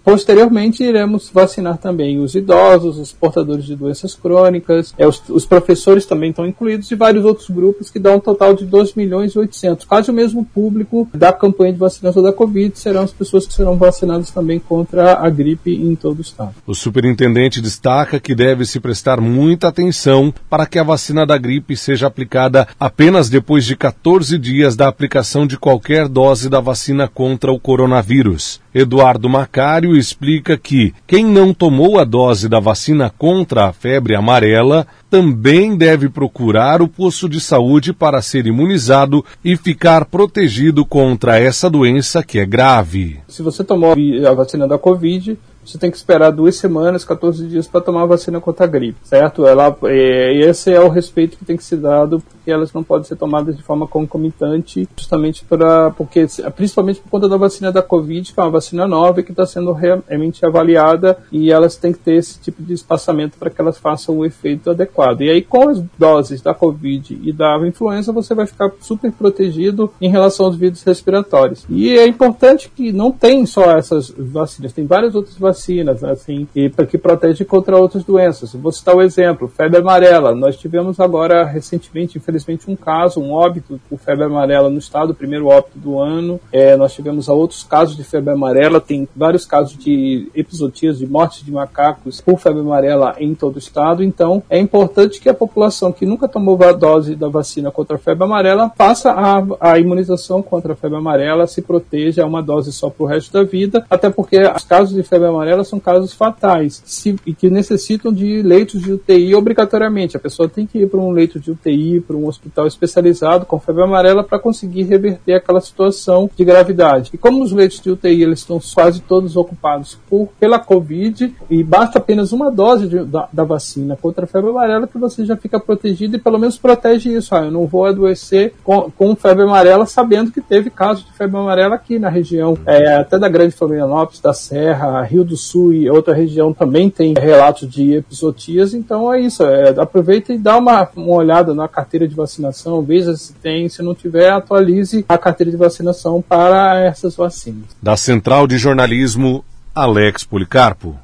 Posteriormente, iremos vacinar também os idosos, os portadores de doenças crônicas, é, os, os, professores também estão incluídos e vários outros grupos que dão um total de 2 milhões e 800. Quase o mesmo público da campanha de vacinação da Covid serão as pessoas que serão vacinadas também contra a gripe em todo o estado. O superintendente destaca que deve se prestar muita atenção para que a vacina da gripe seja aplicada apenas depois de 14 dias da aplicação de qualquer dose da vacina contra o coronavírus. Eduardo Macário explica que quem não tomou a dose da vacina contra a febre amarela também deve procurar o posto de saúde para ser imunizado e ficar protegido contra essa doença que é grave. Se você tomou a vacina da Covid, você tem que esperar duas semanas, 14 dias para tomar a vacina contra a gripe, certo? Ela, é, esse é o respeito que tem que ser dado, porque elas não podem ser tomadas de forma concomitante, justamente para, porque, principalmente por conta da vacina da Covid, que é uma vacina nova que está sendo realmente avaliada e elas têm que ter esse tipo de espaçamento para que elas façam o efeito adequado. E aí, com as doses da Covid e da influenza, você vai ficar super protegido em relação aos vírus respiratórios. E é importante que não tem só essas vacinas, tem várias outras vacinas vacinas, né, assim, e que protege contra outras doenças. Vou citar o um exemplo, febre amarela. Nós tivemos agora recentemente, infelizmente, um caso, um óbito por febre amarela no estado, o primeiro óbito do ano. É, nós tivemos outros casos de febre amarela, tem vários casos de episodias de mortes de macacos por febre amarela em todo o estado. Então, é importante que a população que nunca tomou a dose da vacina contra a febre amarela faça a, a imunização contra a febre amarela, se proteja, é uma dose só para o resto da vida, até porque os casos de febre amarela amarela são casos fatais se, e que necessitam de leitos de UTI obrigatoriamente. A pessoa tem que ir para um leito de UTI, para um hospital especializado com febre amarela para conseguir reverter aquela situação de gravidade. E como os leitos de UTI eles estão quase todos ocupados por, pela Covid e basta apenas uma dose de, da, da, vacina contra a febre amarela que você já fica protegido e pelo menos protege isso. Ah, eu não vou adoecer com, com febre amarela sabendo que teve casos de febre amarela aqui na região, é, até da Grande Florianópolis, da Serra, Rio do Sul e outra região também tem relatos de episotias, então é isso, é, aproveita e dá uma, uma olhada na carteira de vacinação, veja se tem, se não tiver, atualize a carteira de vacinação para essas vacinas. Da Central de Jornalismo, Alex Policarpo.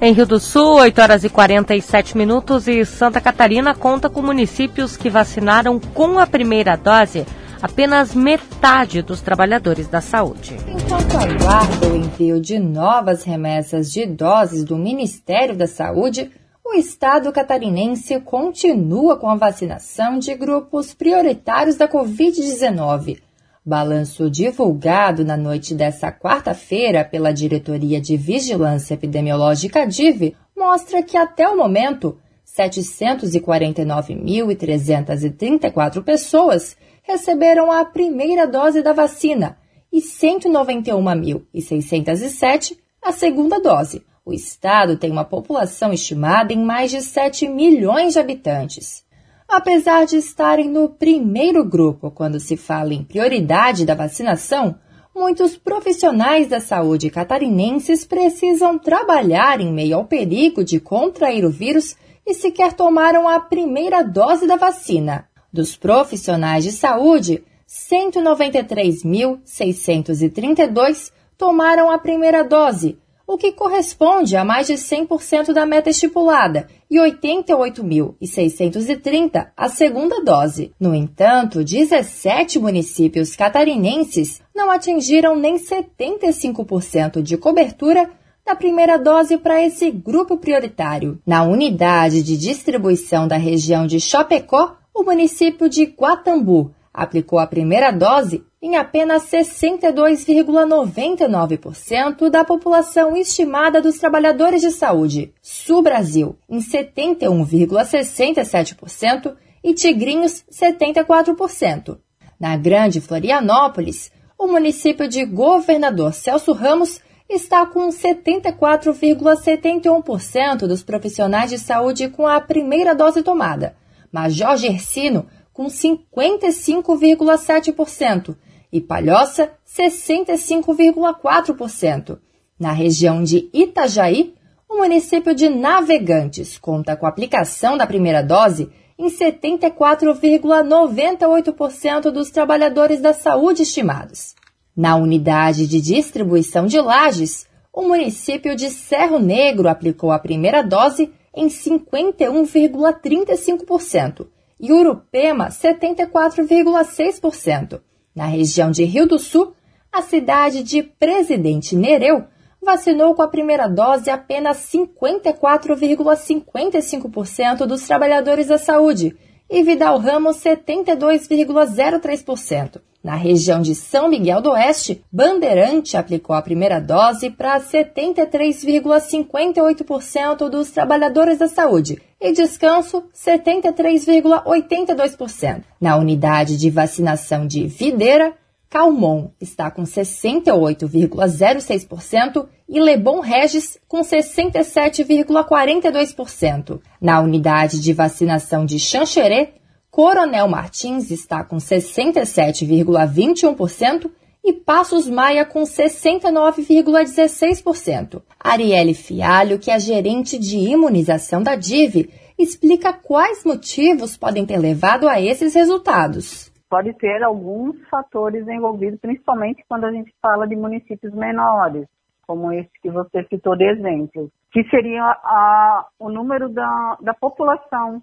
Em Rio do Sul, 8 horas e 47 minutos e Santa Catarina conta com municípios que vacinaram com a primeira dose apenas metade dos trabalhadores da saúde. Enquanto aguarda o envio de novas remessas de doses do Ministério da Saúde, o Estado catarinense continua com a vacinação de grupos prioritários da Covid-19 Balanço divulgado na noite desta quarta-feira pela Diretoria de Vigilância Epidemiológica DIV mostra que até o momento 749.334 pessoas receberam a primeira dose da vacina e 191.607 a segunda dose. O estado tem uma população estimada em mais de 7 milhões de habitantes. Apesar de estarem no primeiro grupo quando se fala em prioridade da vacinação, muitos profissionais da saúde catarinenses precisam trabalhar em meio ao perigo de contrair o vírus e sequer tomaram a primeira dose da vacina. Dos profissionais de saúde, 193.632 tomaram a primeira dose, o que corresponde a mais de 100% da meta estipulada, e 88.630 a segunda dose. No entanto, 17 municípios catarinenses não atingiram nem 75% de cobertura da primeira dose para esse grupo prioritário. Na unidade de distribuição da região de Chapecó, o município de Guatambu aplicou a primeira dose em apenas 62,99% da população estimada dos trabalhadores de saúde. Sul Brasil, em 71,67% e Tigrinhos, 74%. Na Grande Florianópolis, o município de Governador Celso Ramos está com 74,71% dos profissionais de saúde com a primeira dose tomada. Major Gersino, com 55,7% e Palhoça 65,4%. Na região de Itajaí, o município de Navegantes conta com a aplicação da primeira dose em 74,98% dos trabalhadores da saúde estimados. Na unidade de distribuição de lajes, o município de Cerro Negro aplicou a primeira dose em 51,35% e Urupema 74,6%. Na região de Rio do Sul, a cidade de Presidente Nereu vacinou com a primeira dose apenas 54,55% dos trabalhadores da saúde e Vidal Ramos 72,03%. Na região de São Miguel do Oeste, Bandeirante aplicou a primeira dose para 73,58% dos trabalhadores da saúde e Descanso 73,82%. Na unidade de vacinação de Videira, Calmon está com 68,06% e Lebon Regis com 67,42%. Na unidade de vacinação de Xanxerê, Coronel Martins está com 67,21% e Passos Maia com 69,16%. Arielle Fialho, que é gerente de imunização da DIV, explica quais motivos podem ter levado a esses resultados. Pode ter alguns fatores envolvidos, principalmente quando a gente fala de municípios menores, como esse que você citou de exemplo, que seria a, o número da, da população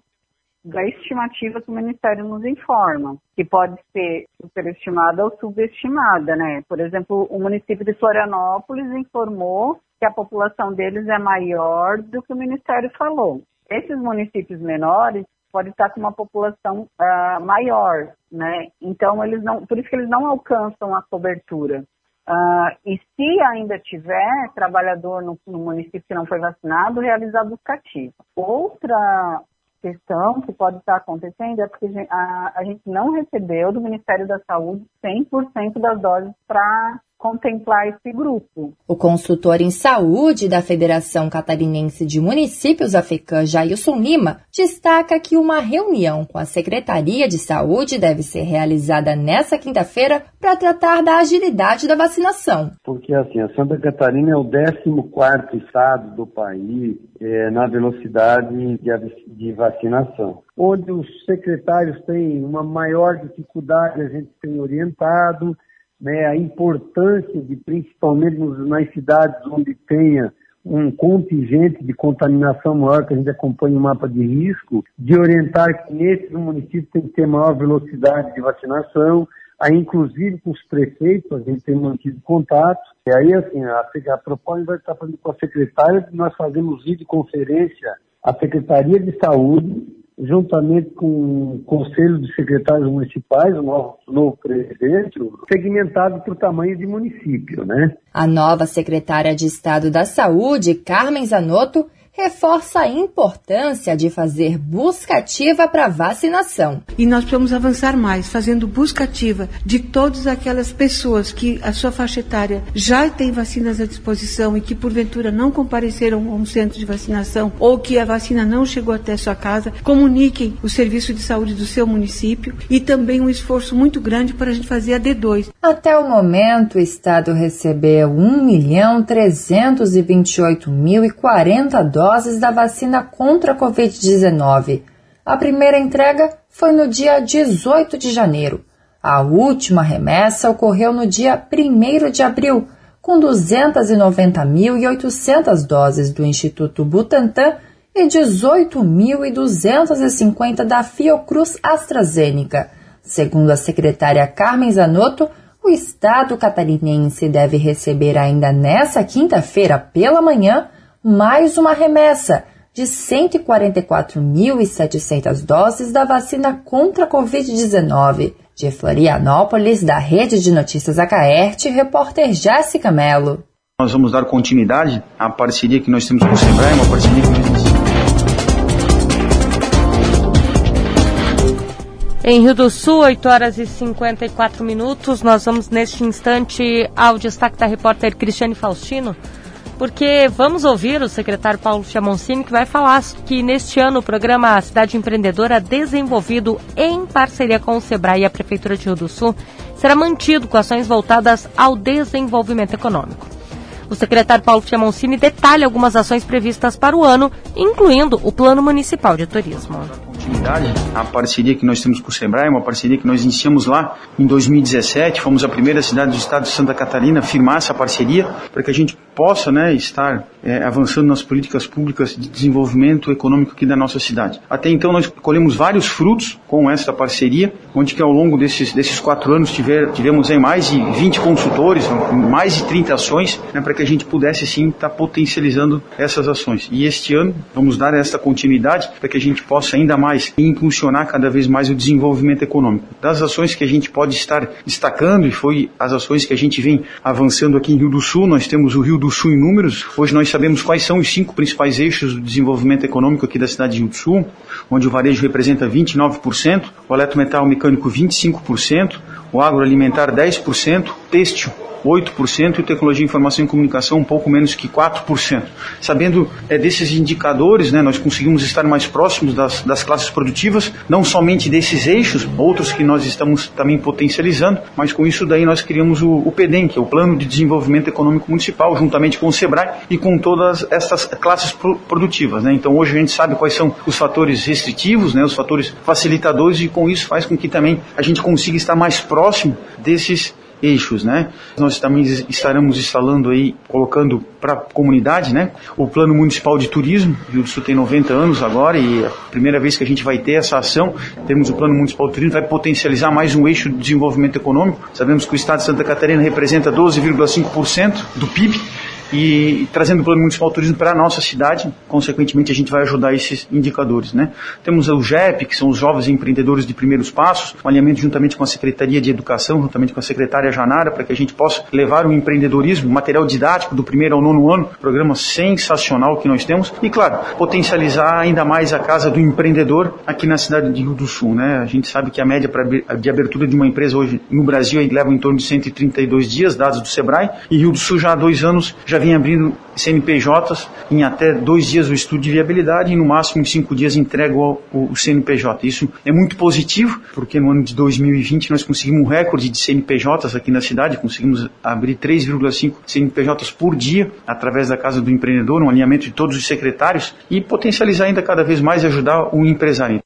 da estimativa que o Ministério nos informa, que pode ser superestimada ou subestimada, né? Por exemplo, o município de Florianópolis informou que a população deles é maior do que o Ministério falou. Esses municípios menores podem estar com uma população uh, maior, né? Então eles não, por isso que eles não alcançam a cobertura. Uh, e se ainda tiver trabalhador no, no, município que não foi vacinado, realizar buscativa. Outra questão que pode estar acontecendo é porque a, a gente não recebeu do Ministério da Saúde 100% das doses para contemplar esse grupo. O consultor em saúde da Federação Catarinense de Municípios, a FECAM, Jailson Lima, destaca que uma reunião com a Secretaria de Saúde deve ser realizada nesta quinta-feira para tratar da agilidade da vacinação. Porque assim, a Santa Catarina é o 14 estado do país é, na velocidade de, de vacinação. Onde os secretários têm uma maior dificuldade, a gente tem orientado, né, a importância de, principalmente nas cidades onde tenha um contingente de contaminação maior, que a gente acompanha o mapa de risco, de orientar que nesses municípios tem que ter maior velocidade de vacinação, aí inclusive com os prefeitos, a gente tem mantido contato, e aí assim, a, a proposta vai estar fazendo com a secretária, nós fazemos videoconferência, a Secretaria de Saúde, juntamente com o Conselho de Secretários Municipais, o novo, novo presidente, segmentado por tamanho de município, né? A nova secretária de Estado da Saúde, Carmen Zanotto, reforça a importância de fazer busca ativa para vacinação. E nós precisamos avançar mais, fazendo busca ativa de todas aquelas pessoas que a sua faixa etária já tem vacinas à disposição e que porventura não compareceram a um centro de vacinação ou que a vacina não chegou até sua casa, comuniquem o serviço de saúde do seu município e também um esforço muito grande para a gente fazer a D2. Até o momento, o Estado recebeu 1 milhão 328 mil e 40 dólares doses da vacina contra a Covid-19. A primeira entrega foi no dia 18 de janeiro. A última remessa ocorreu no dia 1 de abril, com 290.800 doses do Instituto Butantan e 18.250 da Fiocruz AstraZeneca. Segundo a secretária Carmen Zanotto, o Estado catarinense deve receber ainda nesta quinta-feira pela manhã mais uma remessa de 144.700 doses da vacina contra a Covid-19. De Florianópolis, da Rede de Notícias Acaerte, repórter Jéssica Mello. Nós vamos dar continuidade à parceria que nós temos com o Sebrae, uma parceria que nós Em Rio do Sul, 8 horas e 54 minutos. Nós vamos neste instante ao destaque da repórter Cristiane Faustino porque vamos ouvir o secretário Paulo Chamoncini, que vai falar que neste ano o programa Cidade Empreendedora, desenvolvido em parceria com o SEBRAE e a Prefeitura de Rio do Sul, será mantido com ações voltadas ao desenvolvimento econômico. O secretário Paulo Chamoncini detalha algumas ações previstas para o ano, incluindo o Plano Municipal de Turismo a parceria que nós temos com o Sebrae, uma parceria que nós iniciamos lá em 2017. Fomos a primeira cidade do estado de Santa Catarina a firmar essa parceria para que a gente possa né, estar é, avançando nas políticas públicas de desenvolvimento econômico aqui da nossa cidade. Até então nós colhemos vários frutos com essa parceria, onde que ao longo desses, desses quatro anos tiver, tivemos aí mais de 20 consultores, mais de 30 ações, né, para que a gente pudesse sim estar tá potencializando essas ações. E este ano vamos dar essa continuidade para que a gente possa ainda mais impulsionar cada vez mais o desenvolvimento econômico. Das ações que a gente pode estar destacando, e foi as ações que a gente vem avançando aqui em Rio do Sul, nós temos o Rio do Sul em números. Hoje nós sabemos quais são os cinco principais eixos do desenvolvimento econômico aqui da cidade de Rio do Sul, onde o varejo representa 29%, o eletrometal mecânico 25%, o agroalimentar 10%, têxtil 8% e tecnologia, informação e comunicação um pouco menos que 4%. Sabendo é, desses indicadores, né, nós conseguimos estar mais próximos das, das classes produtivas, não somente desses eixos, outros que nós estamos também potencializando, mas com isso daí nós criamos o, o que é o Plano de Desenvolvimento Econômico Municipal, juntamente com o SEBRAE e com todas essas classes pro, produtivas. Né? Então hoje a gente sabe quais são os fatores restritivos, né, os fatores facilitadores e com isso faz com que também a gente consiga estar mais próximo desses eixos, né? Nós também estaremos instalando aí, colocando para a comunidade, né? O Plano Municipal de Turismo, Rio do Sul tem 90 anos agora e é a primeira vez que a gente vai ter essa ação, temos o Plano Municipal de Turismo, vai potencializar mais um eixo de desenvolvimento econômico. Sabemos que o Estado de Santa Catarina representa 12,5% do PIB e trazendo o Plano Municipal Turismo para a nossa cidade, consequentemente a gente vai ajudar esses indicadores. Né? Temos o GEP, que são os Jovens Empreendedores de Primeiros Passos, um alinhamento juntamente com a Secretaria de Educação, juntamente com a Secretária Janara, para que a gente possa levar o empreendedorismo, material didático do primeiro ao nono ano, programa sensacional que nós temos, e claro, potencializar ainda mais a Casa do Empreendedor aqui na cidade de Rio do Sul. Né? A gente sabe que a média de abertura de uma empresa hoje no Brasil leva em torno de 132 dias, dados do Sebrae, e Rio do Sul já há dois anos já vem abrindo CNPJs em até dois dias o estudo de viabilidade e no máximo em cinco dias entrega o, o, CNPJ. Isso é muito positivo, porque no ano de 2020 nós conseguimos um recorde de CNPJs aqui na cidade, conseguimos abrir 3,5 CNPJs por dia através da Casa do Empreendedor, um alinhamento de todos os secretários e potencializar ainda cada vez mais e ajudar o empresário.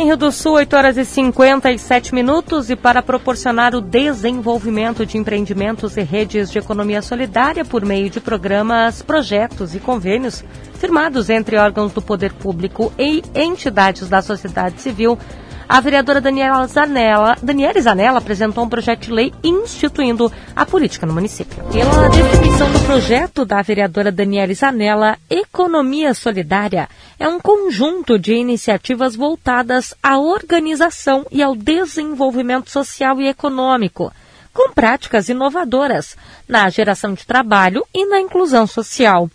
Em Rio do Sul, 8 horas e 57 minutos, e para proporcionar o desenvolvimento de empreendimentos e redes de economia solidária por meio de programas, projetos e convênios firmados entre órgãos do poder público e entidades da sociedade civil, a vereadora Daniela Zanella, Daniela Zanella apresentou um projeto de lei instituindo a política no município. Pela definição do projeto da vereadora Daniela Zanella, Economia Solidária é um conjunto de iniciativas voltadas à organização e ao desenvolvimento social e econômico, com práticas inovadoras na geração de trabalho e na inclusão social.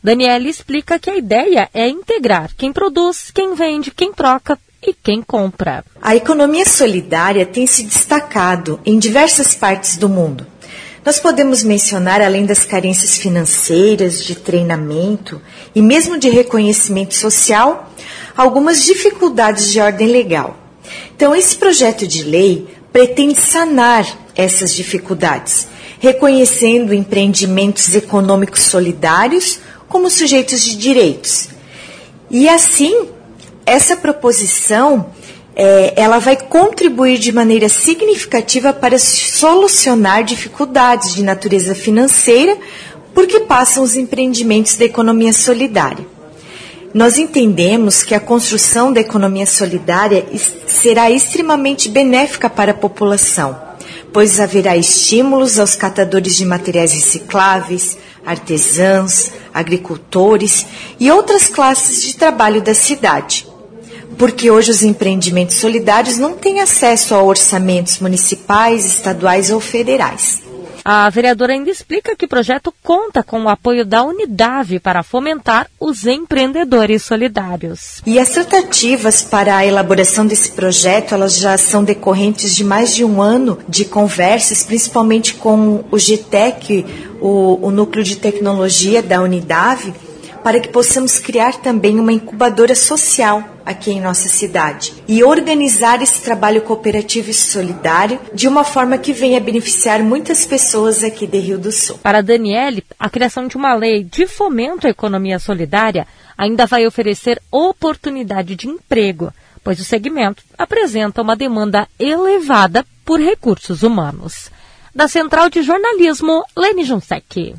Daniela explica que a ideia é integrar quem produz, quem vende, quem troca e quem compra. A economia solidária tem se destacado em diversas partes do mundo. Nós podemos mencionar, além das carências financeiras, de treinamento e mesmo de reconhecimento social, algumas dificuldades de ordem legal. Então, esse projeto de lei pretende sanar essas dificuldades, reconhecendo empreendimentos econômicos solidários como sujeitos de direitos. E assim, essa proposição é, ela vai contribuir de maneira significativa para solucionar dificuldades de natureza financeira porque passam os empreendimentos da economia solidária. Nós entendemos que a construção da economia solidária será extremamente benéfica para a população, pois haverá estímulos aos catadores de materiais recicláveis, artesãos, agricultores e outras classes de trabalho da cidade porque hoje os empreendimentos solidários não têm acesso a orçamentos municipais, estaduais ou federais. A vereadora ainda explica que o projeto conta com o apoio da Unidade para fomentar os empreendedores solidários. E as tratativas para a elaboração desse projeto, elas já são decorrentes de mais de um ano de conversas, principalmente com o GTEC, o, o Núcleo de Tecnologia da Unidade, para que possamos criar também uma incubadora social aqui em nossa cidade e organizar esse trabalho cooperativo e solidário de uma forma que venha beneficiar muitas pessoas aqui de Rio do Sul. Para Daniele, a criação de uma lei de fomento à economia solidária ainda vai oferecer oportunidade de emprego, pois o segmento apresenta uma demanda elevada por recursos humanos. Da Central de Jornalismo, Lene Junsec.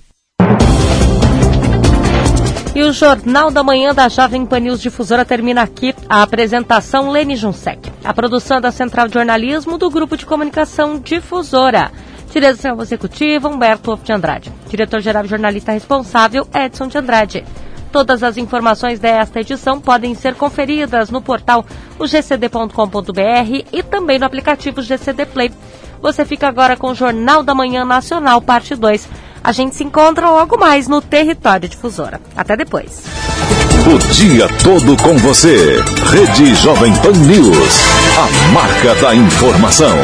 E o Jornal da Manhã da Jovem Pan News Difusora termina aqui. A apresentação Lene Junsec. A produção da Central de Jornalismo do Grupo de Comunicação Difusora. Direção executiva Humberto de Andrade. Diretor-geral e jornalista responsável Edson de Andrade. Todas as informações desta edição podem ser conferidas no portal ugcd.com.br e também no aplicativo GCD Play. Você fica agora com o Jornal da Manhã Nacional, parte 2 a gente se encontra logo mais no Território Difusora. Até depois. O dia todo com você. Rede Jovem Pan News. A marca da informação.